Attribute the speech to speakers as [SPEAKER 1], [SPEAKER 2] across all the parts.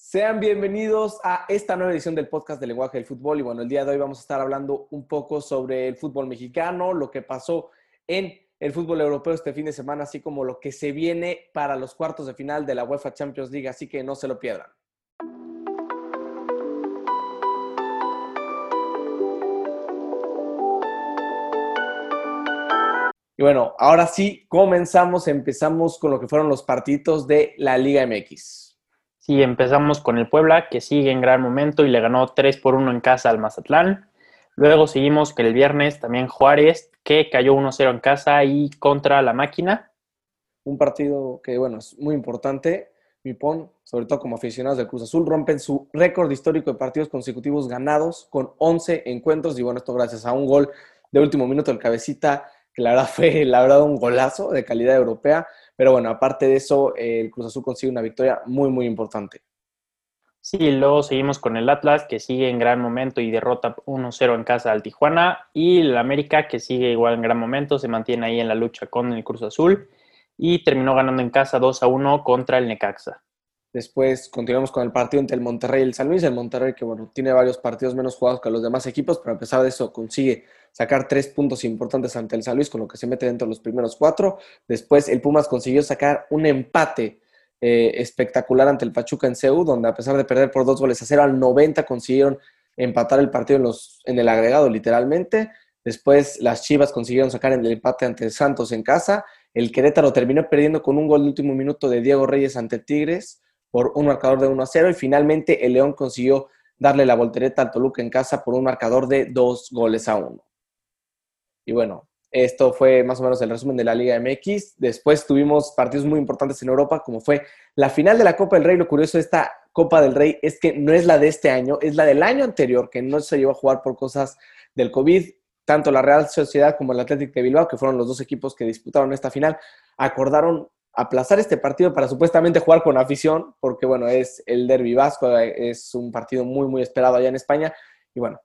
[SPEAKER 1] Sean bienvenidos a esta nueva edición del podcast del lenguaje del fútbol. Y bueno, el día de hoy vamos a estar hablando un poco sobre el fútbol mexicano, lo que pasó en el fútbol europeo este fin de semana, así como lo que se viene para los cuartos de final de la UEFA Champions League. Así que no se lo pierdan. Y bueno, ahora sí, comenzamos, empezamos con lo que fueron los partidos de la Liga MX.
[SPEAKER 2] Sí, empezamos con el Puebla, que sigue en gran momento y le ganó 3 por 1 en casa al Mazatlán. Luego seguimos con el viernes también Juárez, que cayó 1-0 en casa y contra la máquina.
[SPEAKER 1] Un partido que, bueno, es muy importante. Mipón, sobre todo como aficionados del Cruz Azul, rompen su récord histórico de partidos consecutivos ganados con 11 encuentros. Y bueno, esto gracias a un gol de último minuto del cabecita, que la verdad fue, la verdad, un golazo de calidad europea. Pero bueno, aparte de eso, el Cruz Azul consigue una victoria muy, muy importante.
[SPEAKER 2] Sí, luego seguimos con el Atlas, que sigue en gran momento y derrota 1-0 en casa al Tijuana. Y el América, que sigue igual en gran momento, se mantiene ahí en la lucha con el Cruz Azul. Y terminó ganando en casa 2-1 contra el Necaxa.
[SPEAKER 1] Después continuamos con el partido entre el Monterrey y el San Luis. El Monterrey que bueno, tiene varios partidos menos jugados que los demás equipos, pero a pesar de eso consigue sacar tres puntos importantes ante el San Luis, con lo que se mete dentro de los primeros cuatro. Después el Pumas consiguió sacar un empate eh, espectacular ante el Pachuca en CEU, donde a pesar de perder por dos goles a cero al 90 consiguieron empatar el partido en, los, en el agregado literalmente. Después las Chivas consiguieron sacar el empate ante el Santos en casa. El Querétaro terminó perdiendo con un gol de último minuto de Diego Reyes ante Tigres por un marcador de 1 a 0 y finalmente el León consiguió darle la voltereta al Toluca en casa por un marcador de dos goles a uno. Y bueno, esto fue más o menos el resumen de la Liga MX. Después tuvimos partidos muy importantes en Europa, como fue la final de la Copa del Rey. Lo curioso de esta Copa del Rey es que no es la de este año, es la del año anterior, que no se llevó a jugar por cosas del COVID. Tanto la Real Sociedad como el Atlético de Bilbao, que fueron los dos equipos que disputaron esta final, acordaron aplazar este partido para supuestamente jugar con afición, porque bueno, es el Derby Vasco, es un partido muy, muy esperado allá en España, y bueno,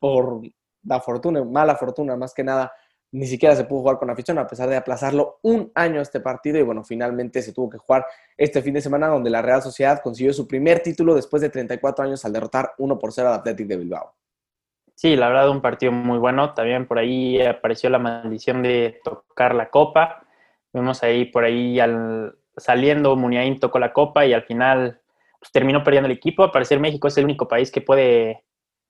[SPEAKER 1] por la fortuna, mala fortuna más que nada, ni siquiera se pudo jugar con afición, a pesar de aplazarlo un año este partido, y bueno, finalmente se tuvo que jugar este fin de semana, donde la Real Sociedad consiguió su primer título después de 34 años al derrotar 1 por 0 al Athletic de Bilbao.
[SPEAKER 2] Sí, la verdad, un partido muy bueno. También por ahí apareció la maldición de tocar la copa Vemos ahí por ahí al, saliendo, Muniain tocó la copa y al final pues, terminó perdiendo el equipo. Al parecer México es el único país que puede,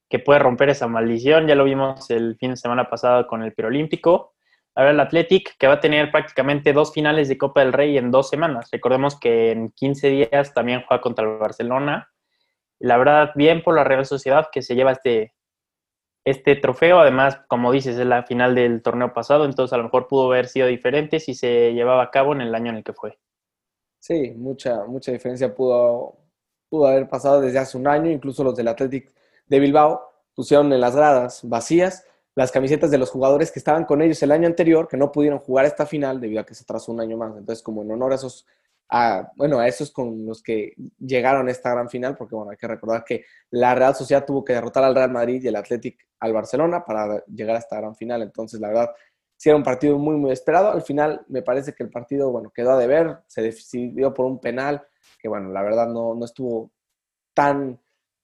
[SPEAKER 2] que puede romper esa maldición. Ya lo vimos el fin de semana pasado con el Olímpico. Ahora el Athletic, que va a tener prácticamente dos finales de Copa del Rey en dos semanas. Recordemos que en 15 días también juega contra el Barcelona. La verdad, bien por la Real Sociedad que se lleva este, este trofeo. Además, como dices, es la final del torneo pasado, entonces a lo mejor pudo haber sido diferente si se llevaba a cabo en el año en el que fue.
[SPEAKER 1] Sí, mucha, mucha diferencia pudo, pudo haber pasado desde hace un año. Incluso los del Athletic de Bilbao pusieron en las gradas vacías las camisetas de los jugadores que estaban con ellos el año anterior, que no pudieron jugar esta final debido a que se atrasó un año más. Entonces, como en honor a esos a, bueno, a esos con los que llegaron a esta gran final, porque bueno, hay que recordar que la Real Sociedad tuvo que derrotar al Real Madrid y el Athletic al Barcelona para llegar a esta gran final. Entonces, la verdad, sí era un partido muy, muy esperado. Al final, me parece que el partido, bueno, quedó a deber, se decidió por un penal, que bueno, la verdad no, no estuvo tan,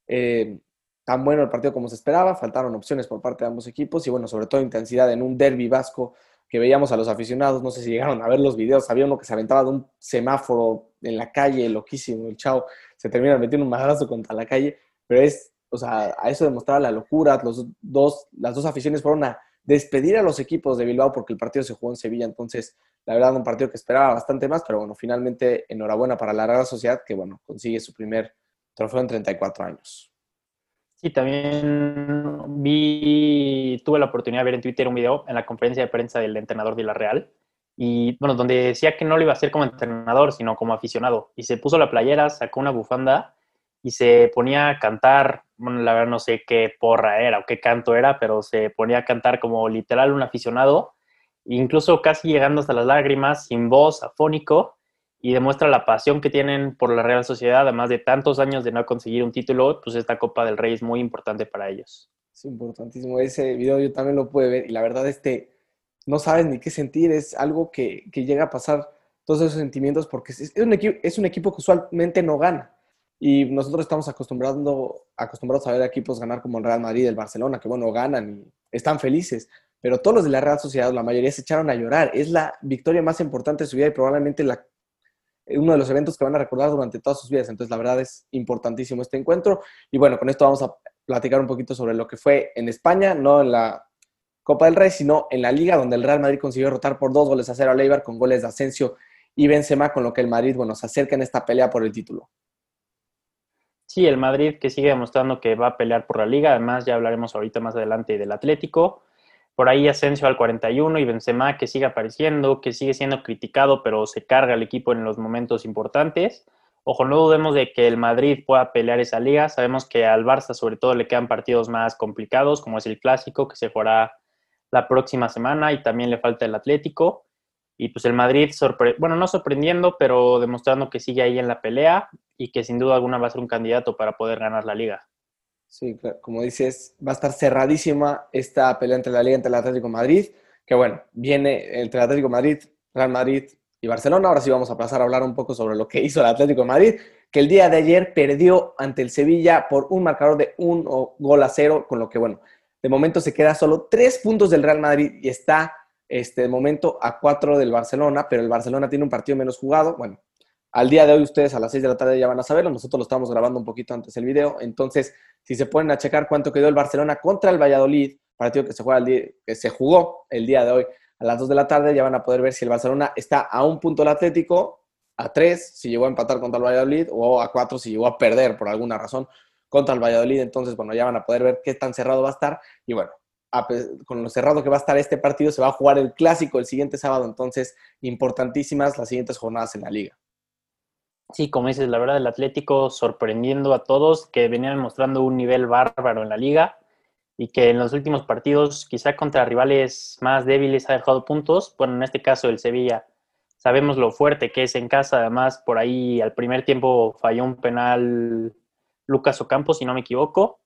[SPEAKER 1] eh, tan bueno el partido como se esperaba. Faltaron opciones por parte de ambos equipos y bueno, sobre todo intensidad en un derby vasco que veíamos a los aficionados, no sé si llegaron a ver los videos, había uno que se aventaba de un semáforo en la calle, loquísimo, el chao, se termina metiendo un madrazo contra la calle, pero es, o sea, a eso demostraba la locura, los dos, las dos aficiones fueron a despedir a los equipos de Bilbao porque el partido se jugó en Sevilla, entonces, la verdad, un partido que esperaba bastante más, pero bueno, finalmente, enhorabuena para la Real Sociedad, que bueno, consigue su primer trofeo en 34 años.
[SPEAKER 2] Sí, también tuve la oportunidad de ver en Twitter un video en la conferencia de prensa del entrenador de la Real, y bueno, donde decía que no lo iba a hacer como entrenador, sino como aficionado. Y se puso la playera, sacó una bufanda y se ponía a cantar, la verdad no sé qué porra era o qué canto era, pero se ponía a cantar como literal un aficionado, incluso casi llegando hasta las lágrimas, sin voz, afónico, y demuestra la pasión que tienen por la Real Sociedad, además de tantos años de no conseguir un título, pues esta Copa del Rey es muy importante para ellos.
[SPEAKER 1] Es importantísimo. Ese video yo también lo pude ver y la verdad este, no sabes ni qué sentir, es algo que, llega a pasar todos esos sentimientos porque es un, equipo, es un equipo que usualmente no gana. Y nosotros estamos acostumbrando, acostumbrados a ver equipos ganar como el Real Madrid, el Barcelona, que bueno, ganan y están felices. Pero todos los de la Real Sociedad, la mayoría se echaron a llorar. Es la victoria más importante de su vida y probablemente la, uno de los eventos que van a recordar durante todas sus vidas. Entonces, la verdad es importantísimo este encuentro. Y bueno, con esto vamos a platicar un poquito sobre lo que fue en España, no en la Copa del Rey, sino en la Liga, donde el Real Madrid consiguió rotar por dos goles a cero a Leibar con goles de Asensio y Benzema, con lo que el Madrid, bueno, se acerca en esta pelea por el título.
[SPEAKER 2] Sí, el Madrid que sigue demostrando que va a pelear por la liga. Además, ya hablaremos ahorita más adelante del Atlético. Por ahí Asensio al 41 y Benzema que sigue apareciendo, que sigue siendo criticado, pero se carga el equipo en los momentos importantes. Ojo, no dudemos de que el Madrid pueda pelear esa liga. Sabemos que al Barça sobre todo le quedan partidos más complicados, como es el Clásico, que se jugará la próxima semana, y también le falta el Atlético. Y pues el Madrid, bueno, no sorprendiendo, pero demostrando que sigue ahí en la pelea y que sin duda alguna va a ser un candidato para poder ganar la liga.
[SPEAKER 1] Sí, como dices, va a estar cerradísima esta pelea entre la liga entre el Atlético Madrid, que bueno, viene entre el Atlético Madrid, Real Madrid y Barcelona. Ahora sí vamos a pasar a hablar un poco sobre lo que hizo el Atlético Madrid, que el día de ayer perdió ante el Sevilla por un marcador de un gol a cero, con lo que bueno, de momento se queda solo tres puntos del Real Madrid y está este, de momento a cuatro del Barcelona, pero el Barcelona tiene un partido menos jugado. Bueno, al día de hoy ustedes a las seis de la tarde ya van a saberlo, nosotros lo estamos grabando un poquito antes el video, entonces si se ponen a checar cuánto quedó el Barcelona contra el Valladolid, partido que se, juega día, que se jugó el día de hoy a las dos de la tarde, ya van a poder ver si el Barcelona está a un punto el Atlético, a tres si llegó a empatar contra el Valladolid, o a cuatro si llegó a perder por alguna razón contra el Valladolid, entonces bueno, ya van a poder ver qué tan cerrado va a estar, y bueno, con lo cerrado que va a estar este partido, se va a jugar el clásico el siguiente sábado, entonces importantísimas las siguientes jornadas en la liga.
[SPEAKER 2] Sí, como dices, la verdad, el Atlético sorprendiendo a todos, que venían mostrando un nivel bárbaro en la liga y que en los últimos partidos, quizá contra rivales más débiles, ha dejado puntos. Bueno, en este caso el Sevilla, sabemos lo fuerte que es en casa, además por ahí al primer tiempo falló un penal Lucas Ocampo, si no me equivoco,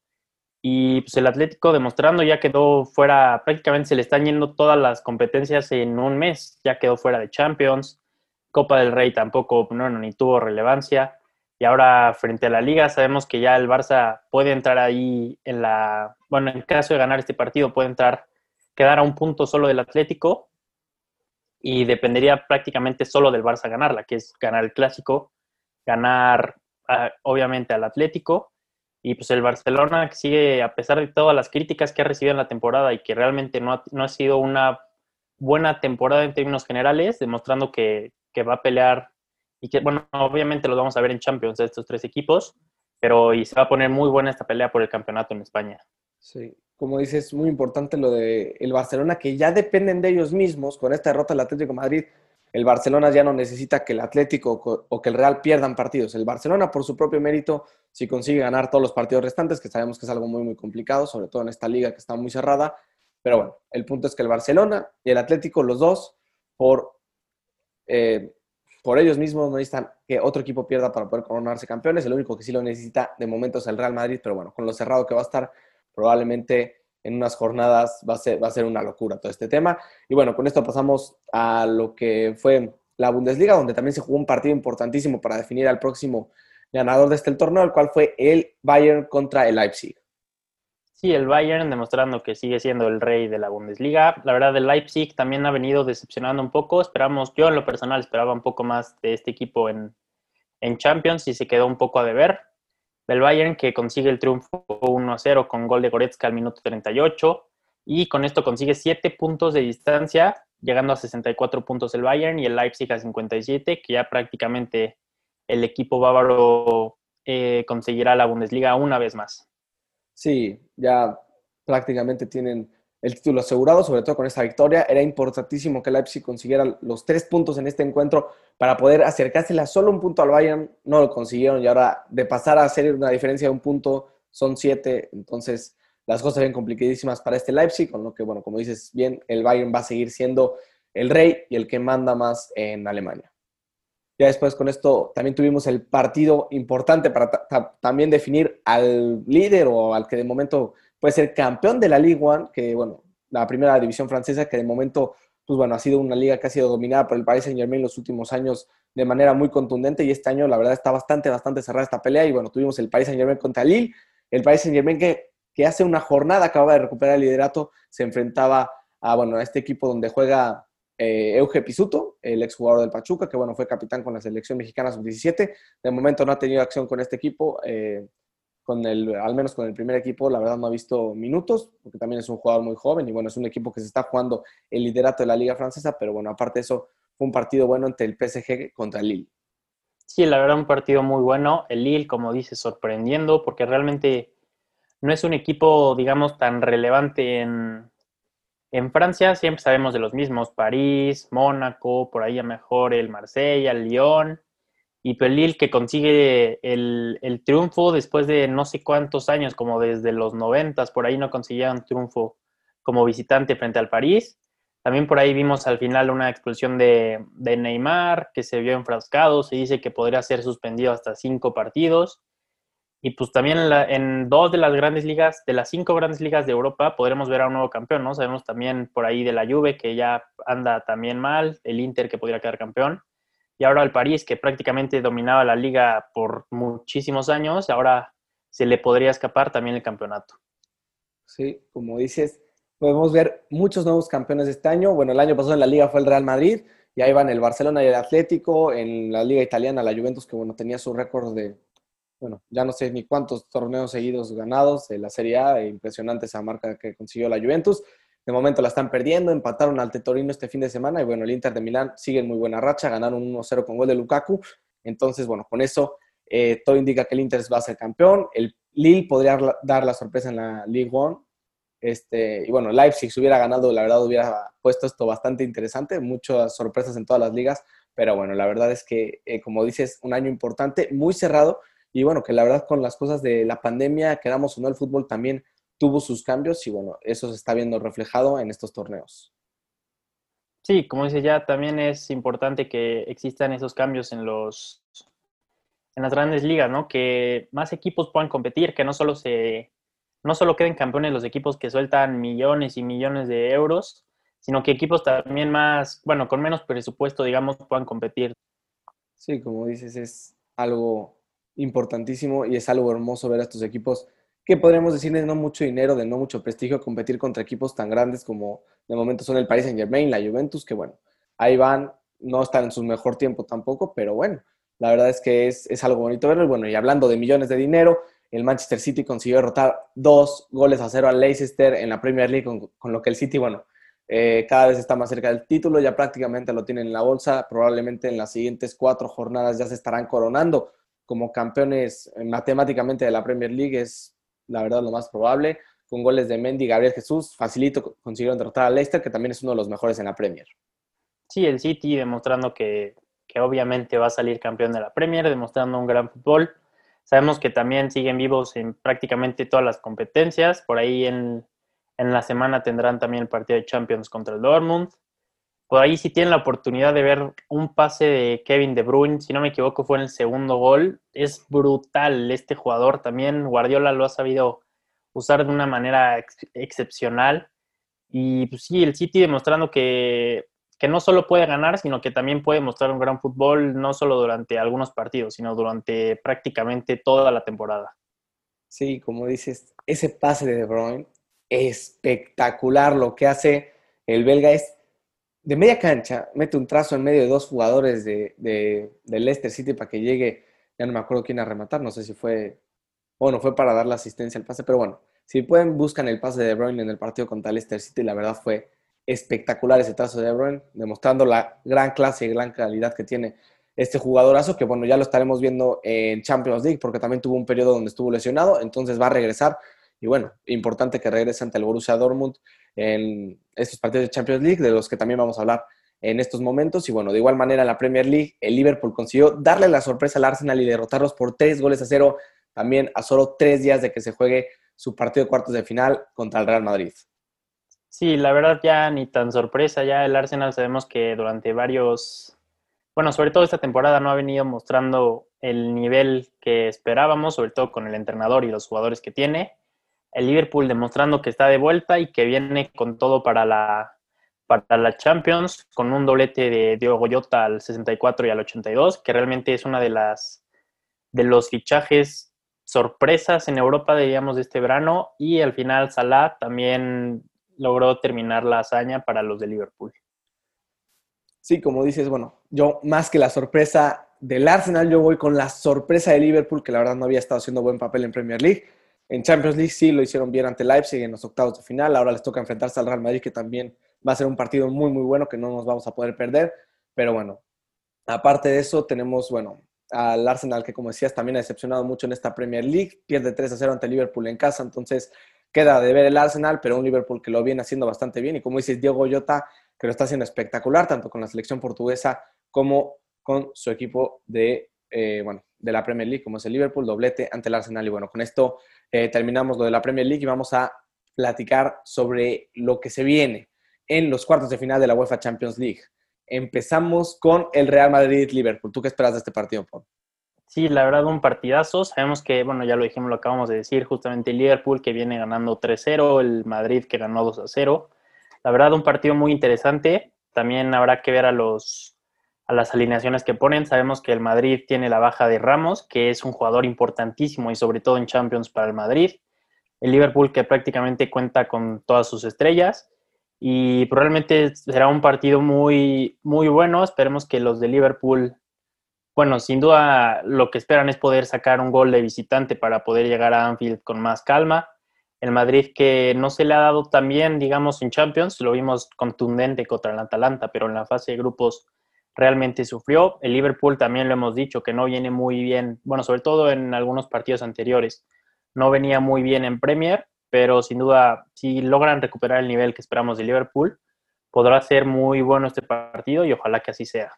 [SPEAKER 2] y pues el Atlético demostrando ya quedó fuera, prácticamente se le están yendo todas las competencias en un mes, ya quedó fuera de Champions, Copa del Rey tampoco, no, ni tuvo relevancia, y ahora frente a la liga sabemos que ya el Barça puede entrar ahí en la, bueno, en caso de ganar este partido puede entrar, quedar a un punto solo del Atlético, y dependería prácticamente solo del Barça ganarla, que es ganar el clásico, ganar ah, obviamente al Atlético, y pues el Barcelona sigue, a pesar de todas las críticas que ha recibido en la temporada y que realmente no ha, no ha sido una buena temporada en términos generales, demostrando que, que, va a pelear y que, bueno, obviamente lo vamos a ver en Champions estos tres equipos, pero y se va a poner muy buena esta pelea por el campeonato en España.
[SPEAKER 1] Sí, como dices, muy importante lo de el Barcelona, que ya dependen de ellos mismos con esta derrota del Atlético de Madrid el Barcelona ya no necesita que el Atlético o que el Real pierdan partidos. El Barcelona, por su propio mérito, si consigue ganar todos los partidos restantes, que sabemos que es algo muy, muy complicado, sobre todo en esta liga que está muy cerrada. Pero bueno, el punto es que el Barcelona y el Atlético, los dos, por, eh, por ellos mismos, no necesitan que otro equipo pierda para poder coronarse campeones. El único que sí lo necesita de momento es el Real Madrid, pero bueno, con lo cerrado que va a estar, probablemente en unas jornadas va a, ser, va a ser una locura todo este tema. Y bueno, con esto pasamos a lo que fue la Bundesliga, donde también se jugó un partido importantísimo para definir al próximo ganador de este torneo, el cual fue el Bayern contra el Leipzig.
[SPEAKER 2] Sí, el Bayern demostrando que sigue siendo el rey de la Bundesliga. La verdad, el Leipzig también ha venido decepcionando un poco. Esperamos, yo en lo personal esperaba un poco más de este equipo en, en Champions y se quedó un poco a deber del Bayern que consigue el triunfo 1-0 con gol de Goretzka al minuto 38 y con esto consigue 7 puntos de distancia, llegando a 64 puntos el Bayern y el Leipzig a 57, que ya prácticamente el equipo bávaro eh, conseguirá la Bundesliga una vez más.
[SPEAKER 1] Sí, ya prácticamente tienen el título asegurado, sobre todo con esta victoria. Era importantísimo que Leipzig consiguiera los tres puntos en este encuentro para poder acercársela solo un punto al Bayern. No lo consiguieron y ahora de pasar a hacer una diferencia de un punto son siete. Entonces las cosas ven complicadísimas para este Leipzig, con lo que, bueno, como dices bien, el Bayern va a seguir siendo el rey y el que manda más en Alemania. Ya después con esto también tuvimos el partido importante para también definir al líder o al que de momento puede ser campeón de la Ligue 1, que bueno, la primera división francesa, que de momento, pues bueno, ha sido una liga que ha sido dominada por el Paris Saint Germain los últimos años de manera muy contundente y este año la verdad está bastante, bastante cerrada esta pelea y bueno, tuvimos el Paris Saint Germain contra Lille, el Paris Saint Germain que, que hace una jornada acaba de recuperar el liderato, se enfrentaba a, bueno, a este equipo donde juega eh, Euge Pisuto, el exjugador del Pachuca, que bueno, fue capitán con la selección mexicana sub-17. De momento no ha tenido acción con este equipo, eh, con el, al menos con el primer equipo, la verdad no ha visto minutos, porque también es un jugador muy joven y bueno, es un equipo que se está jugando el liderato de la Liga Francesa, pero bueno, aparte de eso, fue un partido bueno entre el PSG contra el Lille.
[SPEAKER 2] Sí, la verdad, un partido muy bueno. El Lille, como dice, sorprendiendo, porque realmente no es un equipo, digamos, tan relevante en, en Francia siempre sabemos de los mismos, París, Mónaco, por ahí a mejor el Marsella, el Lyon, y pues Lille que consigue el, triunfo después de no sé cuántos años, como desde los noventas, por ahí no conseguía un triunfo como visitante frente al París. También por ahí vimos al final una expulsión de, de Neymar, que se vio enfrascado, se dice que podría ser suspendido hasta cinco partidos. Y pues también en, dos de las grandes ligas, de las cinco grandes ligas de Europa, podremos ver a un nuevo campeón, ¿no? Sabemos también por ahí de la Juve, que ya anda también mal, el Inter, que podría quedar campeón, y ahora el París, que prácticamente dominaba la liga por muchísimos años, ahora se le podría escapar también el campeonato.
[SPEAKER 1] Sí, como dices, podemos ver muchos nuevos campeones este año. Bueno, el año pasado en la liga fue el Real Madrid, y ahí van el Barcelona y el Atlético, en la liga italiana la Juventus, que bueno, tenía su récord de bueno, ya no sé ni cuántos torneos seguidos ganados de la Serie A, e impresionante esa marca que consiguió la Juventus. De momento la están perdiendo, empataron al Tetorino este fin de semana y bueno, el Inter de Milán sigue en muy buena racha, ganaron 1-0 con gol de Lukaku. Entonces, bueno, con eso eh, todo indica que el Inter va a ser campeón. El Lille podría dar la sorpresa en la League One. Este, y bueno, Leipzig si hubiera ganado, la verdad hubiera puesto esto bastante interesante, muchas sorpresas en todas las ligas, pero bueno, la verdad es que, eh, como dices, un año importante, muy cerrado, y bueno, que la verdad con las cosas de la pandemia, quedamos o no, el fútbol también tuvo sus cambios y bueno, eso se está viendo reflejado en estos torneos.
[SPEAKER 2] Sí, como dice ya, también es importante que existan esos cambios en los en las grandes ligas, ¿no? Que más equipos puedan competir, que no solo se no solo queden campeones los equipos que sueltan millones y millones de euros, sino que equipos también más, bueno, con menos presupuesto, digamos, puedan competir.
[SPEAKER 1] Sí, como dices, es algo importantísimo y es algo hermoso ver a estos equipos que podríamos decir de no mucho dinero, de no mucho prestigio, competir contra equipos tan grandes como de momento son el Paris Saint Germain, la Juventus, que bueno, ahí van, no están en su mejor tiempo tampoco, pero bueno, la verdad es que es, es algo bonito verlo. Y bueno, y hablando de millones de dinero, el Manchester City consiguió derrotar dos goles a cero al Leicester en la Premier League, con, lo que el City, bueno, eh, cada vez está más cerca del título, ya prácticamente lo tienen en la bolsa, probablemente en las siguientes cuatro jornadas ya se estarán coronando como campeones matemáticamente de la Premier League es la verdad lo más probable. Con goles de Mendy y Gabriel Jesús, facilito consiguieron derrotar a Leicester, que también es uno de los mejores en la Premier.
[SPEAKER 2] Sí, el City demostrando que, que obviamente va a salir campeón de la Premier, demostrando un gran fútbol. Sabemos que también siguen vivos en prácticamente todas las competencias. Por ahí en, en la semana tendrán también el partido de Champions contra el Dortmund por ahí si tienen la oportunidad de ver un pase de Kevin De Bruyne, si no me equivoco fue en el segundo gol, es brutal este jugador también, Guardiola lo ha sabido usar de una manera excepcional y pues sí, el City demostrando que, que no solo puede ganar, sino que también puede mostrar un gran fútbol, no solo durante algunos partidos, sino durante prácticamente toda la temporada.
[SPEAKER 1] Sí, como dices, ese pase de De Bruyne, espectacular lo que hace el belga es de media cancha, mete un trazo en medio de dos jugadores de, de, Leicester City para que llegue, ya no me acuerdo quién a rematar, no sé si fue, bueno, fue para dar la asistencia al pase, pero bueno, si pueden, buscan el pase de De Bruyne en el partido contra Leicester City, la verdad fue espectacular ese trazo de De Bruyne, demostrando la gran clase y gran calidad que tiene este jugadorazo, que bueno, ya lo estaremos viendo en Champions League, porque también tuvo un periodo donde estuvo lesionado, entonces va a regresar, y bueno, importante que regrese ante el Borussia Dortmund, en estos partidos de Champions League, de los que también vamos a hablar en estos momentos. Y bueno, de igual manera en la Premier League, el Liverpool consiguió darle la sorpresa al Arsenal y derrotarlos por tres goles a cero, también a solo tres días de que se juegue su partido de cuartos de final contra el Real Madrid.
[SPEAKER 2] Sí, la verdad ya ni tan sorpresa, ya el Arsenal sabemos que durante varios, bueno, sobre todo esta temporada no ha venido mostrando el nivel que esperábamos, sobre todo con el entrenador y los jugadores que tiene el Liverpool demostrando que está de vuelta y que viene con todo para la, para la Champions con un doblete de Diego Goyota al 64 y al 82, que realmente es una de las de los fichajes sorpresas en Europa, diríamos, de este verano. Y al final Salah también logró terminar la hazaña para los de Liverpool.
[SPEAKER 1] Sí, como dices, bueno, yo más que la sorpresa del Arsenal, yo voy con la sorpresa de Liverpool, que la verdad no había estado haciendo buen papel en Premier League. En Champions League sí lo hicieron bien ante Leipzig en los octavos de final. Ahora les toca enfrentarse al Real Madrid, que también va a ser un partido muy, muy bueno que no nos vamos a poder perder. Pero bueno, aparte de eso, tenemos, bueno, al Arsenal, que como decías, también ha decepcionado mucho en esta Premier League. Pierde 3 a 0 ante Liverpool en casa, entonces queda de ver el Arsenal, pero un Liverpool que lo viene haciendo bastante bien. Y como dices, Diego Llota, que lo está haciendo espectacular, tanto con la selección portuguesa como con su equipo de, eh, bueno, de la Premier League, como es el Liverpool, doblete ante el Arsenal. Y bueno, con esto eh, terminamos lo de la Premier League y vamos a platicar sobre lo que se viene en los cuartos de final de la UEFA Champions League. Empezamos con el Real Madrid-Liverpool. ¿Tú qué esperas de este partido, Paul?
[SPEAKER 2] Sí, la verdad, un partidazo. Sabemos que, bueno, ya lo dijimos, lo acabamos de decir, justamente el Liverpool que viene ganando 3-0, el Madrid que ganó 2-0. La verdad, un partido muy interesante. También habrá que ver a los a las alineaciones que ponen. Sabemos que el Madrid tiene la baja de Ramos, que es un jugador importantísimo y sobre todo en Champions para el Madrid. El Liverpool que prácticamente cuenta con todas sus estrellas y probablemente será un partido muy, muy bueno. Esperemos que los de Liverpool, bueno, sin duda lo que esperan es poder sacar un gol de visitante para poder llegar a Anfield con más calma. El Madrid que no se le ha dado tan bien, digamos, en Champions, lo vimos contundente contra el Atalanta, pero en la fase de grupos realmente sufrió. El Liverpool también lo hemos dicho que no viene muy bien, bueno, sobre todo en algunos partidos anteriores, no venía muy bien en Premier pero sin duda, si logran recuperar el nivel que esperamos de Liverpool, podrá ser muy bueno este partido y ojalá que así sea.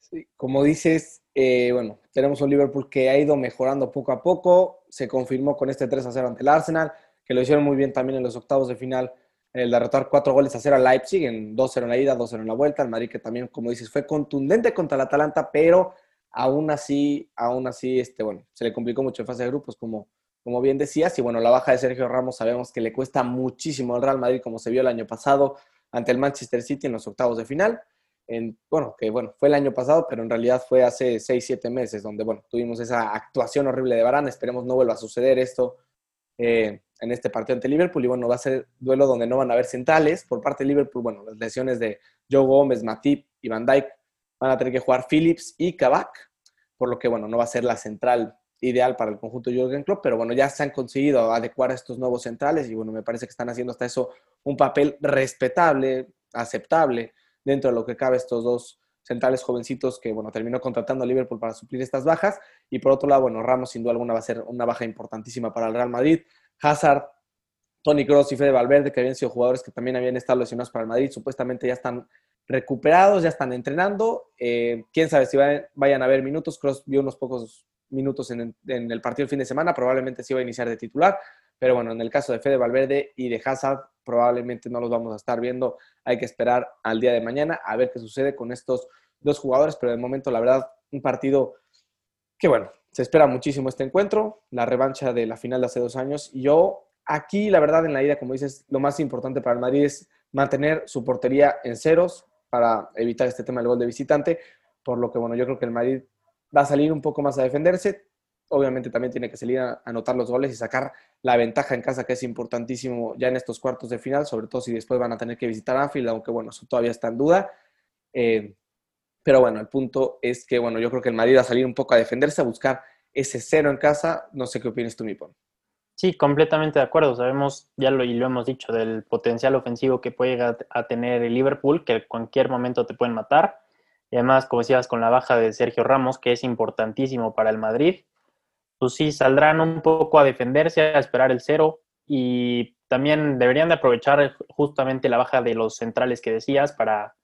[SPEAKER 1] Sí, como dices, eh, bueno, tenemos un Liverpool que ha ido mejorando poco a poco, se confirmó con este 3 a 0 ante el Arsenal, que lo hicieron muy bien también en los octavos de final, el derrotar cuatro goles a cero a Leipzig, en 2-0 en la ida, 2-0 en la vuelta, el Madrid que también, como dices, fue contundente contra el Atalanta, pero aún así, aún así, este, bueno, se le complicó mucho en fase de grupos, como, como bien decías, y bueno, la baja de Sergio Ramos sabemos que le cuesta muchísimo al Real Madrid, como se vio el año pasado ante el Manchester City en los octavos de final. En, bueno, que bueno, fue el año pasado, pero en realidad fue hace 6, 7 meses donde, bueno, tuvimos esa actuación horrible de Varane. Esperemos no vuelva a suceder esto eh, en este partido ante Liverpool. Y bueno, va a ser duelo donde no van a haber centrales. Por parte de Liverpool, bueno, las lesiones de Joe Gómez, Matip y Van Dijk van a tener que jugar Phillips y Kabak, por lo que, bueno, no va a ser la central ideal para el conjunto Jürgen Klopp, pero bueno, ya se han conseguido adecuar a estos nuevos centrales y bueno, me parece que están haciendo hasta eso un papel respetable, aceptable dentro de lo que cabe estos dos centrales jovencitos que bueno, terminó contratando a Liverpool para suplir estas bajas y por otro lado, bueno, Ramos sin duda alguna va a ser una baja importantísima para el Real Madrid, Hazard, Tony Kroos y Fede Valverde, que habían sido jugadores que también habían estado lesionados para el Madrid, supuestamente ya están recuperados, ya están entrenando. Eh, quién sabe si vayan a haber minutos. Kroos vio unos pocos minutos en, el partido el fin de semana, probablemente sí va a iniciar de titular, pero bueno, en el caso de Fede Valverde y de Hazard, probablemente no los vamos a estar viendo. Hay que esperar al día de mañana a ver qué sucede con estos dos jugadores, pero de momento, la verdad, un partido que bueno, se espera muchísimo este encuentro, la revancha de la final de hace dos años. Y yo aquí, la verdad, en la ida, como dices, lo más importante para el Madrid es mantener su portería en ceros para evitar este tema del gol de visitante, por lo que, bueno, yo creo que el Madrid va a salir un poco más a defenderse. Obviamente también tiene que salir a anotar los goles y sacar la ventaja en casa, que es importantísimo ya en estos cuartos de final, sobre todo si después van a tener que visitar Anfield, aunque bueno, eso todavía está en duda. Eh, pero bueno, el punto es que bueno, yo creo que el Madrid va a salir un poco a defenderse, a buscar ese cero en casa. No sé qué opinas tú, Mipon.
[SPEAKER 2] Sí, completamente de acuerdo. Sabemos, ya lo, y lo hemos dicho, del potencial ofensivo que puede llegar a tener el Liverpool, que en cualquier momento te pueden matar. Y además, como decías, con la baja de Sergio Ramos, que es importantísimo para el Madrid, pues sí, saldrán un poco a defenderse, a esperar el cero. Y también deberían de aprovechar justamente la baja de los centrales que decías para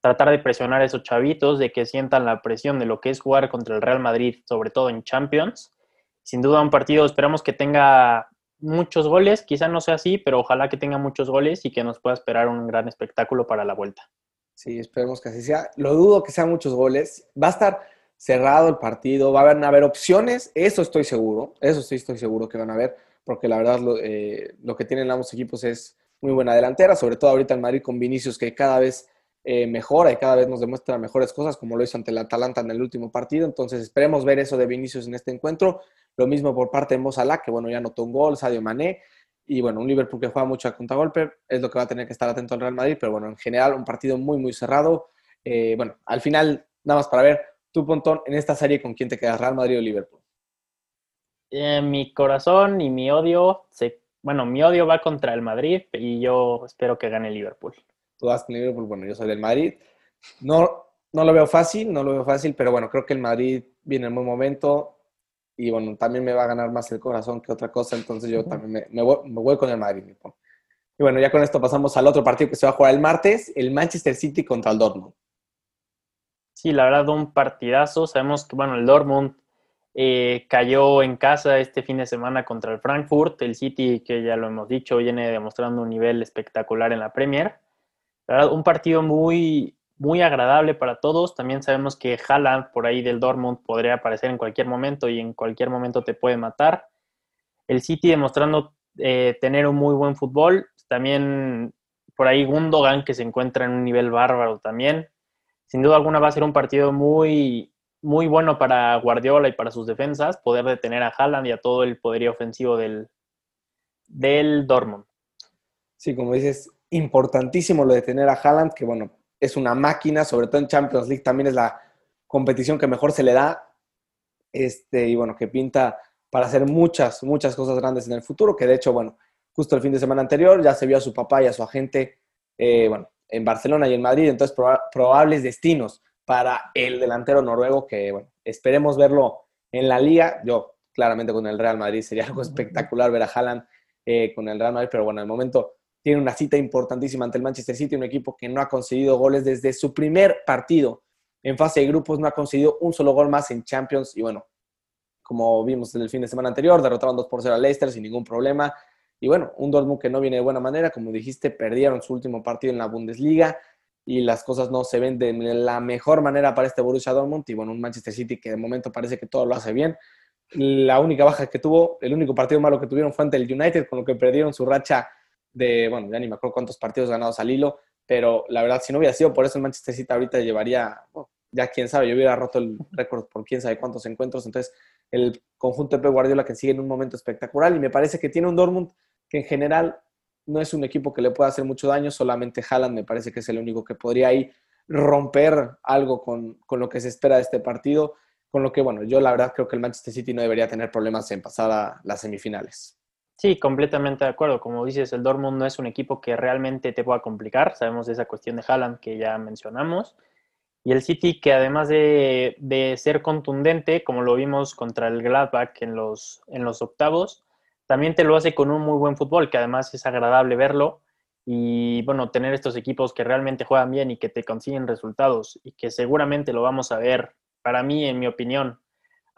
[SPEAKER 2] tratar de presionar a esos chavitos, de que sientan la presión de lo que es jugar contra el Real Madrid, sobre todo en Champions. Sin duda un partido, esperamos que tenga muchos goles, quizá no sea así, pero ojalá que tenga muchos goles y que nos pueda esperar un gran espectáculo para la vuelta.
[SPEAKER 1] Sí, esperemos que así sea. Lo dudo que sean muchos goles. Va a estar cerrado el partido, va a haber, opciones, eso estoy seguro, eso sí estoy seguro que van a haber, porque la verdad lo, eh, que tienen ambos equipos es muy buena delantera, sobre todo ahorita en Madrid con Vinicius que cada vez eh, mejora y cada vez nos demuestra mejores cosas, como lo hizo ante el Atalanta en el último partido. Entonces esperemos ver eso de Vinicius en este encuentro. Lo mismo por parte de Mozalá, que bueno, ya anotó un gol, Sadio Mané. Y bueno, un Liverpool que juega mucho a contragolpe es lo que va a tener que estar atento al Real Madrid. Pero bueno, en general, un partido muy, muy cerrado. Eh, bueno, al final, nada más para ver, tú, Pontón, en esta serie, ¿con quién te quedas, Real Madrid o Liverpool?
[SPEAKER 2] Eh, mi corazón y mi odio, se, bueno, mi odio va contra el Madrid y yo espero que gane Liverpool
[SPEAKER 1] tú vas con Liverpool, bueno, yo soy del Madrid. No, no lo veo fácil, no lo veo fácil, pero bueno, creo que el Madrid viene en buen momento y bueno, también me va a ganar más el corazón que otra cosa, entonces yo también me, voy, con el Madrid. Y bueno, ya con esto pasamos al otro partido que se va a jugar el martes, el Manchester City contra el Dortmund.
[SPEAKER 2] Sí, la verdad, un partidazo. Sabemos que, bueno, el Dortmund eh, cayó en casa este fin de semana contra el Frankfurt. El City, que ya lo hemos dicho, viene demostrando un nivel espectacular en la Premier un partido muy, muy agradable para todos. También sabemos que Haaland por ahí del Dortmund podría aparecer en cualquier momento y en cualquier momento te puede matar. El City demostrando eh, tener un muy buen fútbol. También por ahí Gundogan que se encuentra en un nivel bárbaro también. Sin duda alguna va a ser un partido muy, muy bueno para Guardiola y para sus defensas, poder detener a Haaland y a todo el poderío ofensivo del, del Dortmund.
[SPEAKER 1] Sí, como dices, importantísimo lo de tener a Haaland, que bueno, es una máquina, sobre todo en Champions League también es la competición que mejor se le da, este, y bueno, que pinta para hacer muchas, muchas cosas grandes en el futuro, que de hecho, bueno, justo el fin de semana anterior ya se vio a su papá y a su agente, eh, bueno, en Barcelona y en Madrid, entonces probables destinos para el delantero noruego, que bueno, esperemos verlo en la liga, yo claramente con el Real Madrid sería algo espectacular ver a Haaland eh, con el Real Madrid, pero bueno, el momento tiene una cita importantísima ante el Manchester City, un equipo que no ha conseguido goles desde su primer partido en fase de grupos, no ha conseguido un solo gol más en Champions y bueno, como vimos en el fin de semana anterior, derrotaron 2 por 0 a Leicester sin ningún problema. Y bueno, un Dortmund que no viene de buena manera, como dijiste, perdieron su último partido en la Bundesliga y las cosas no se ven de la mejor manera para este Borussia Dortmund y bueno, un Manchester City que de momento parece que todo lo hace bien. La única baja que tuvo, el único partido malo que tuvieron fue ante el United, con lo que perdieron su racha de, bueno, ya ni me acuerdo cuántos partidos ganados al hilo, pero la verdad, si no hubiera sido por eso el Manchester City ahorita llevaría, ya quién sabe, yo hubiera roto el récord por quién sabe cuántos encuentros, entonces el conjunto de Pep Guardiola que sigue en un momento espectacular y me parece que tiene un Dortmund que en general no es un equipo que le pueda hacer mucho daño, solamente Haaland me parece que es el único que podría ahí romper algo con, con lo que se espera de este partido, con lo que, bueno, yo la verdad creo que el Manchester City no debería tener problemas en pasar a las semifinales.
[SPEAKER 2] Sí, completamente de acuerdo. Como dices, el Dortmund no es un equipo que realmente te pueda complicar. Sabemos de esa cuestión de Haaland que ya mencionamos. Y el City, que además de, ser contundente, como lo vimos contra el Gladbach en los, en los octavos, también te lo hace con un muy buen fútbol, que además es agradable verlo. Y bueno, tener estos equipos que realmente juegan bien y que te consiguen resultados y que seguramente lo vamos a ver, para mí, en mi opinión,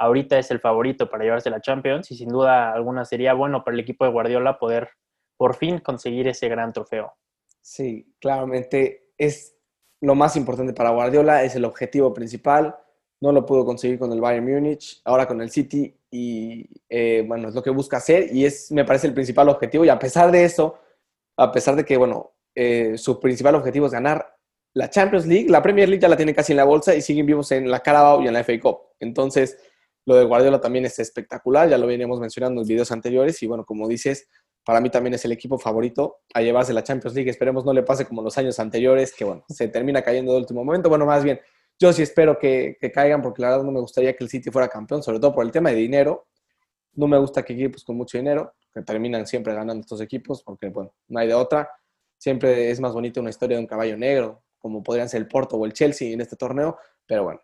[SPEAKER 2] ahorita es el favorito para llevarse la Champions y sin duda alguna sería bueno para el equipo de Guardiola poder por fin conseguir ese gran trofeo.
[SPEAKER 1] Sí, claramente es lo más importante para Guardiola, es el objetivo principal. No lo pudo conseguir con el Bayern Múnich, ahora con el City y eh, bueno, es lo que busca hacer y es, me parece, el principal objetivo. Y a pesar de eso, a pesar de que, bueno, eh, su principal objetivo es ganar la Champions League, la Premier League ya la tiene casi en la bolsa y siguen vivos en la Carabao y en la FA Cup. Entonces, lo de Guardiola también es espectacular, ya lo veníamos mencionando en videos anteriores y bueno, como dices, para mí también es el equipo favorito a llevarse la Champions League. Esperemos no le pase como los años anteriores, que bueno, se termina cayendo de último momento. Bueno, más bien, yo sí espero que, caigan porque la verdad no me gustaría que el City fuera campeón, sobre todo por el tema de dinero. No me gusta que equipos con mucho dinero, que terminan siempre ganando estos equipos, porque bueno, no hay de otra. Siempre es más bonita una historia de un caballo negro, como podrían ser el Porto o el Chelsea en este torneo, pero bueno,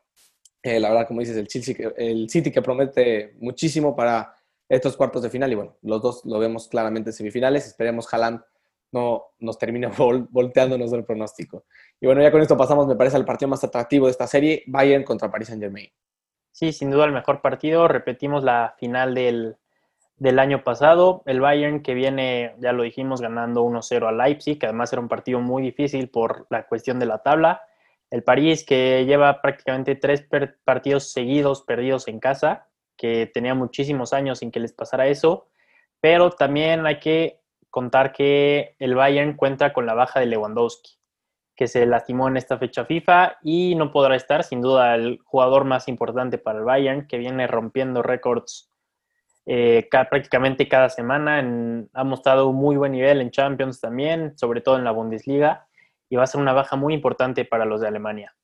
[SPEAKER 1] eh, la verdad, como dices, el, Chelsea, el City que promete muchísimo para estos cuartos de final y bueno, los dos lo vemos claramente en semifinales. Esperemos Haaland no nos termine volteándonos del pronóstico. Y bueno, ya con esto pasamos, me parece, al partido más atractivo de esta serie, Bayern contra Paris Saint Germain.
[SPEAKER 2] Sí, sin duda el mejor partido. Repetimos la final del, del año pasado. El Bayern que viene, ya lo dijimos, ganando 1-0 a Leipzig, que además era un partido muy difícil por la cuestión de la tabla. El París, que lleva prácticamente tres partidos seguidos perdidos en casa, que tenía muchísimos años sin que les pasara eso, pero también hay que contar que el Bayern cuenta con la baja de Lewandowski, que se lastimó en esta fecha FIFA y no podrá estar, sin duda, el jugador más importante para el Bayern, que viene rompiendo récords eh, prácticamente cada semana. ha mostrado un muy buen nivel en Champions también, sobre todo en la Bundesliga, y va a ser una baja muy importante para los de Alemania.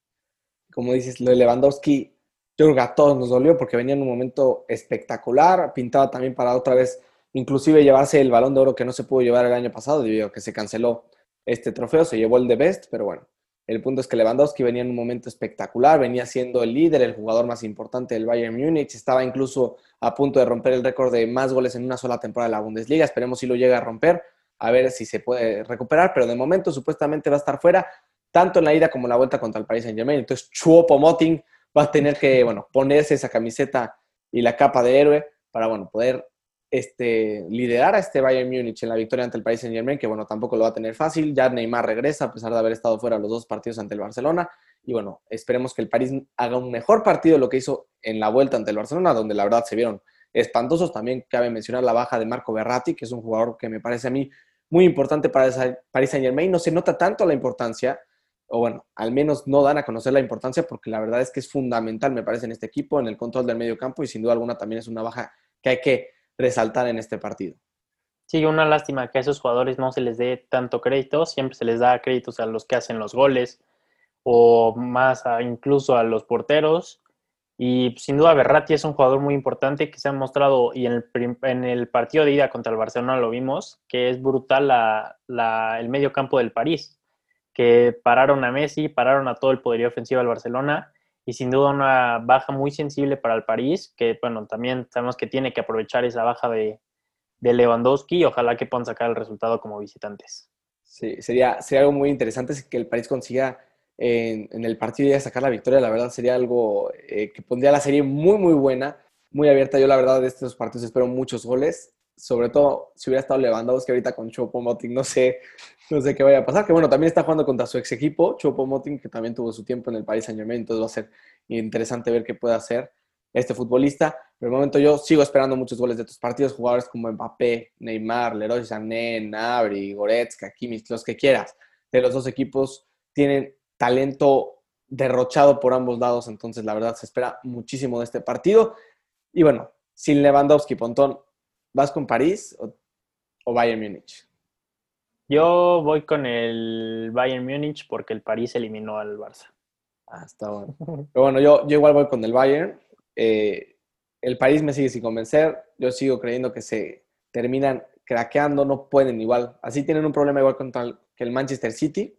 [SPEAKER 1] Como dices, lo de Lewandowski, yo creo que a todos nos dolió porque venía en un momento espectacular, pintaba también para otra vez, inclusive llevarse el balón de oro que no se pudo llevar el año pasado debido a que se canceló este trofeo, se llevó el de Best, pero bueno, el punto es que Lewandowski venía en un momento espectacular, venía siendo el líder, el jugador más importante del Bayern Múnich, estaba incluso a punto de romper el récord de más goles en una sola temporada de la Bundesliga. Esperemos si lo llega a romper, a ver si se puede recuperar, pero de momento supuestamente va a estar fuera, tanto en la ida como en la vuelta contra el Paris Saint-Germain. Entonces, Chuopo Moting va a tener que, bueno, ponerse esa camiseta y la capa de héroe para, bueno, poder este, liderar a este Bayern Múnich en la victoria ante el Paris Saint Germain, que bueno, tampoco lo va a tener fácil. Ya Neymar regresa a pesar de haber estado fuera los dos partidos ante el Barcelona. Y bueno, esperemos que el París haga un mejor partido de lo que hizo en la vuelta ante el Barcelona, donde la verdad se vieron espantosos. También cabe mencionar la baja de Marco Berratti, que es un jugador que me parece a mí muy importante para Paris Saint Germain. No se nota tanto la importancia, o bueno, al menos no dan a conocer la importancia, porque la verdad es que es fundamental, me parece, en este equipo, en el control del medio campo, y sin duda alguna también es una baja que hay que resaltar en este partido.
[SPEAKER 2] Sí, una lástima que a esos jugadores no se les dé tanto crédito, siempre se les da créditos a los que hacen los goles o más incluso a los porteros. Y sin duda Berratti es un jugador muy importante que se ha mostrado, y en el, en el partido de ida contra el Barcelona lo vimos, que es brutal la, el medio campo del París, que pararon a Messi, pararon a todo el poderío ofensivo del Barcelona y sin duda una baja muy sensible para el París, que bueno, también sabemos que tiene que aprovechar esa baja de, de Lewandowski y ojalá que puedan sacar el resultado como visitantes.
[SPEAKER 1] Sí, sería, sería algo muy interesante que el París consiga en, el partido ya sacar la victoria, la verdad sería algo eh, que pondría la serie muy, muy buena, muy abierta. Yo la verdad de estos partidos espero muchos goles sobre todo si hubiera estado Lewandowski ahorita con Chopo Moting, no sé, no sé qué vaya a pasar. Que bueno, también está jugando contra su ex equipo, Chopo Moting, que también tuvo su tiempo en el Paris Saint Germain, entonces va a ser interesante ver qué puede hacer este futbolista. Pero el momento yo sigo esperando muchos goles de estos partidos, jugadores como Mbappé, Neymar, Leroy Sané, Nabri, Goretzka, Kimmich, los que quieras, de los dos equipos tienen talento derrochado por ambos lados, entonces la verdad se espera muchísimo de este partido. Y bueno, sin Lewandowski, Pontón, ¿Vas con París o, Bayern Múnich?
[SPEAKER 2] Yo voy con el Bayern Múnich porque el París eliminó al Barça.
[SPEAKER 1] Ah, está bueno. Pero bueno, yo, yo igual voy con el Bayern. Eh, el París me sigue sin convencer. Yo sigo creyendo que se terminan craqueando, no pueden igual. Así tienen un problema igual contra el, que el Manchester City,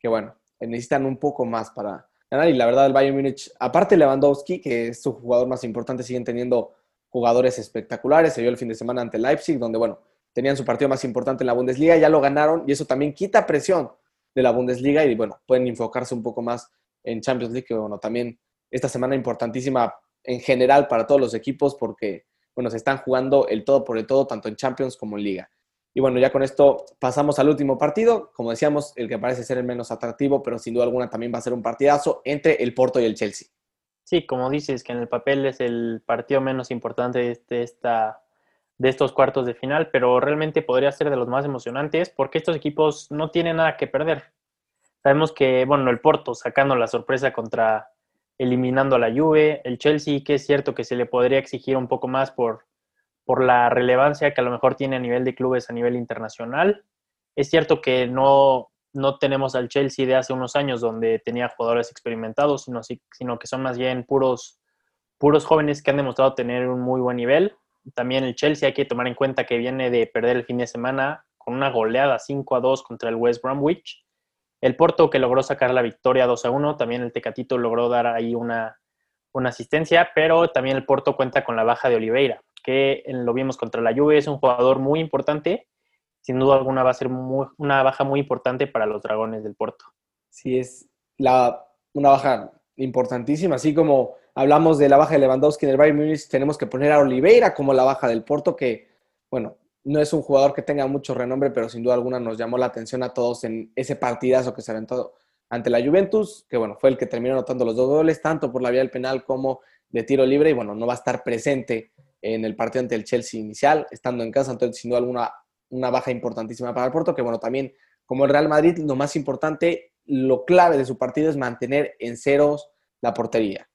[SPEAKER 1] que bueno, necesitan un poco más para ganar. Y la verdad, el Bayern Múnich, aparte Lewandowski, que es su jugador más importante, siguen teniendo jugadores espectaculares. Se vio el fin de semana ante Leipzig, donde, bueno, tenían su partido más importante en la Bundesliga, ya lo ganaron y eso también quita presión de la Bundesliga y, bueno, pueden enfocarse un poco más en Champions League, que, bueno, también esta semana importantísima en general para todos los equipos porque, bueno, se están jugando el todo por el todo, tanto en Champions como en Liga. Y bueno, ya con esto pasamos al último partido. Como decíamos, el que parece ser el menos atractivo, pero sin duda alguna también va a ser un partidazo entre el Porto y el Chelsea.
[SPEAKER 2] Sí, como dices, que en el papel es el partido menos importante de, este, esta, de estos cuartos de final, pero realmente podría ser de los más emocionantes porque estos equipos no tienen nada que perder. Sabemos que, bueno, el Porto sacando la sorpresa contra eliminando a la Juve, el Chelsea, que es cierto que se le podría exigir un poco más por, por la relevancia que a lo mejor tiene a nivel de clubes a nivel internacional. Es cierto que no, no tenemos al Chelsea de hace unos años donde tenía jugadores experimentados, sino, sino que son más bien puros, puros jóvenes que han demostrado tener un muy buen nivel. También el Chelsea hay que tomar en cuenta que viene de perder el fin de semana con una goleada 5 a 2 contra el West Bromwich. El Porto que logró sacar la victoria 2 a 1, también el Tecatito logró dar ahí una, una asistencia, pero también el Porto cuenta con la baja de Oliveira, que lo vimos contra la Juve, es un jugador muy importante sin duda alguna va a ser una baja muy importante para los dragones del Porto.
[SPEAKER 1] Sí, es una baja importantísima, así como hablamos de la baja de Lewandowski en el Bayern Munich, tenemos que poner a Oliveira como la baja del Porto, que, bueno, no es un jugador que tenga mucho renombre, pero sin duda alguna nos llamó la atención a todos en ese partidazo que se aventó ante la Juventus, que bueno, fue el que terminó anotando los dos goles, tanto por la vía del penal como de tiro libre, y bueno, no va a estar presente en el partido ante el Chelsea inicial, estando en casa, entonces sin duda alguna una baja importantísima para el Porto, que bueno, también como el Real Madrid, lo más importante, lo clave de su partido es mantener en ceros la portería.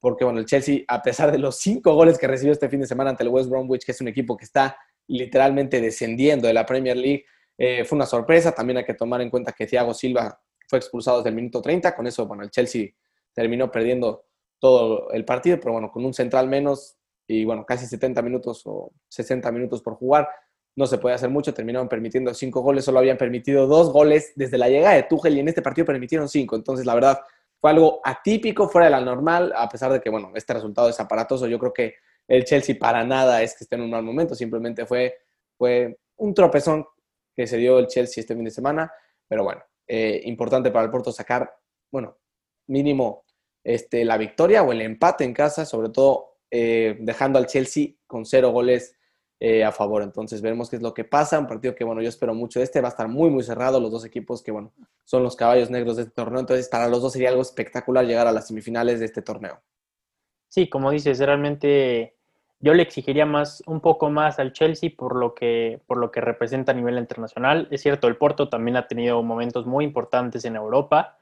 [SPEAKER 1] Porque bueno, el Chelsea, a pesar de los cinco goles que recibió este fin de semana ante el West Bromwich, que es un equipo que está literalmente descendiendo de la Premier League, eh, fue una sorpresa. También hay que tomar en cuenta que Thiago Silva fue expulsado desde el minuto 30. Con eso, bueno, el Chelsea terminó perdiendo todo el partido, pero bueno, con un central menos y bueno, casi 70 minutos o 60 minutos por jugar, no se puede hacer mucho, terminaron permitiendo cinco goles, solo habían permitido dos goles desde la llegada de Tuchel y en este partido permitieron cinco, entonces la verdad fue algo atípico, fuera de la normal, a pesar de que, bueno, este resultado es aparatoso, yo creo que el Chelsea para nada es que esté en un mal momento, simplemente fue, fue un tropezón que se dio el Chelsea este fin de semana, pero bueno, eh, importante para el Porto sacar, bueno, mínimo este, la victoria o el empate en casa, sobre todo eh, dejando al Chelsea con cero goles eh, a favor. Entonces veremos qué es lo que pasa. Un partido que, bueno, yo espero mucho de este. Va a estar muy, muy cerrado. Los dos equipos que, bueno, son los caballos negros de este torneo. Entonces para los dos sería algo espectacular llegar a las semifinales de este torneo.
[SPEAKER 2] Sí, como dices, realmente yo le exigiría más, un poco más al Chelsea por lo que, por lo que representa a nivel internacional. Es cierto, el Porto también ha tenido momentos muy importantes en Europa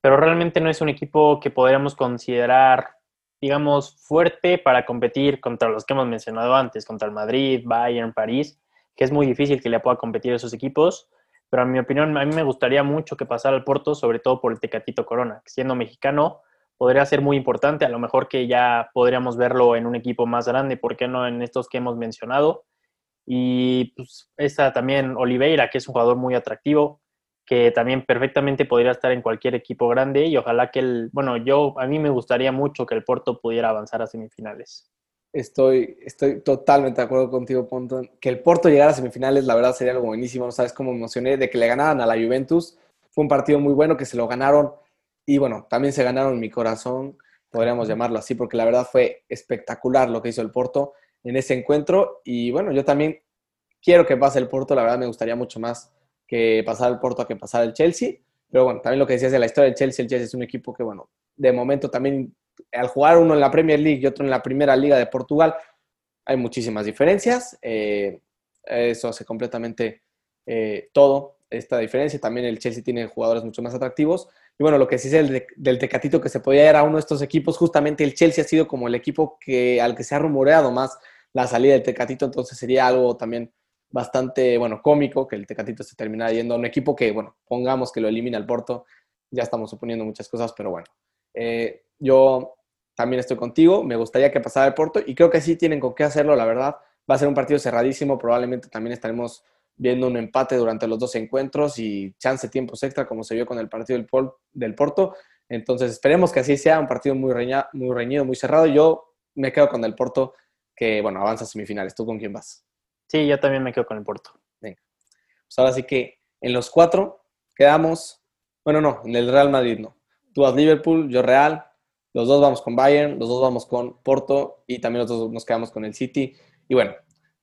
[SPEAKER 2] pero realmente no es un equipo que podríamos considerar, digamos, fuerte para competir contra los que hemos mencionado antes, contra el Madrid, Bayern, París, que es muy difícil que le pueda competir a esos equipos. Pero en mi opinión, a mí me gustaría mucho que pasara al Porto, sobre todo por el Tecatito Corona, que siendo mexicano podría ser muy importante, a lo mejor que ya podríamos verlo en un equipo más grande, ¿por qué no en estos que hemos mencionado? Y pues esta también Oliveira, que es un jugador muy atractivo, que también perfectamente podría estar en cualquier equipo grande y ojalá que el, bueno, yo, a mí me gustaría mucho que el Porto pudiera avanzar a semifinales.
[SPEAKER 1] Estoy, estoy totalmente de acuerdo contigo, Ponto. Que el Porto llegara a semifinales, la verdad sería algo buenísimo. No sabes cómo emocioné de que le ganaran a la Juventus. Fue un partido muy bueno que se lo ganaron y bueno, también se ganaron mi corazón, podríamos llamarlo así, porque la verdad fue espectacular lo que hizo el Porto en ese encuentro. Y bueno, yo también quiero que pase el Porto, la verdad me gustaría mucho más que pasar el Porto a que pasar el Chelsea. Pero bueno, también lo que decías de la historia del Chelsea, el Chelsea es un equipo que, bueno, de momento también al jugar uno en la Premier League y otro en la Primera Liga de Portugal, hay muchísimas diferencias. Eh, eso hace completamente eh, todo, esta diferencia. También el Chelsea tiene jugadores mucho más atractivos. Y bueno, lo que sí del Tecatito que se podía ir a uno de estos equipos, justamente el Chelsea ha sido como el equipo que, al que se ha rumoreado más la salida del Tecatito, entonces sería algo también bastante, bueno, cómico que el Tecatito se termina yendo a un equipo que, bueno, pongamos que lo elimina el Porto, ya estamos suponiendo muchas cosas, pero bueno, eh, yo también estoy contigo, me gustaría que pasara el Porto y creo que sí tienen con qué hacerlo, la verdad, va a ser un partido cerradísimo, probablemente también estaremos viendo un empate durante los dos encuentros y chance tiempos extra como se vio con el partido del, del Porto, entonces esperemos que así sea, un partido muy, muy reñido, muy cerrado, yo me quedo con el Porto que, bueno, avanza a semifinales, ¿tú con quién vas?
[SPEAKER 2] Sí, yo también me quedo con el Porto.
[SPEAKER 1] Venga. Pues ahora sí que en los cuatro quedamos, bueno, no, en el Real Madrid no. Tú vas Liverpool, yo Real, los dos vamos con Bayern, los dos vamos con Porto y también los dos nos quedamos con el City. Y bueno,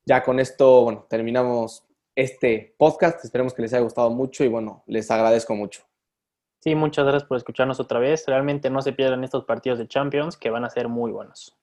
[SPEAKER 1] ya con esto, bueno, terminamos este podcast. Esperemos que les haya gustado mucho y bueno, les agradezco mucho.
[SPEAKER 2] Sí, muchas gracias por escucharnos otra vez. Realmente no se pierdan estos partidos de Champions que van a ser muy buenos.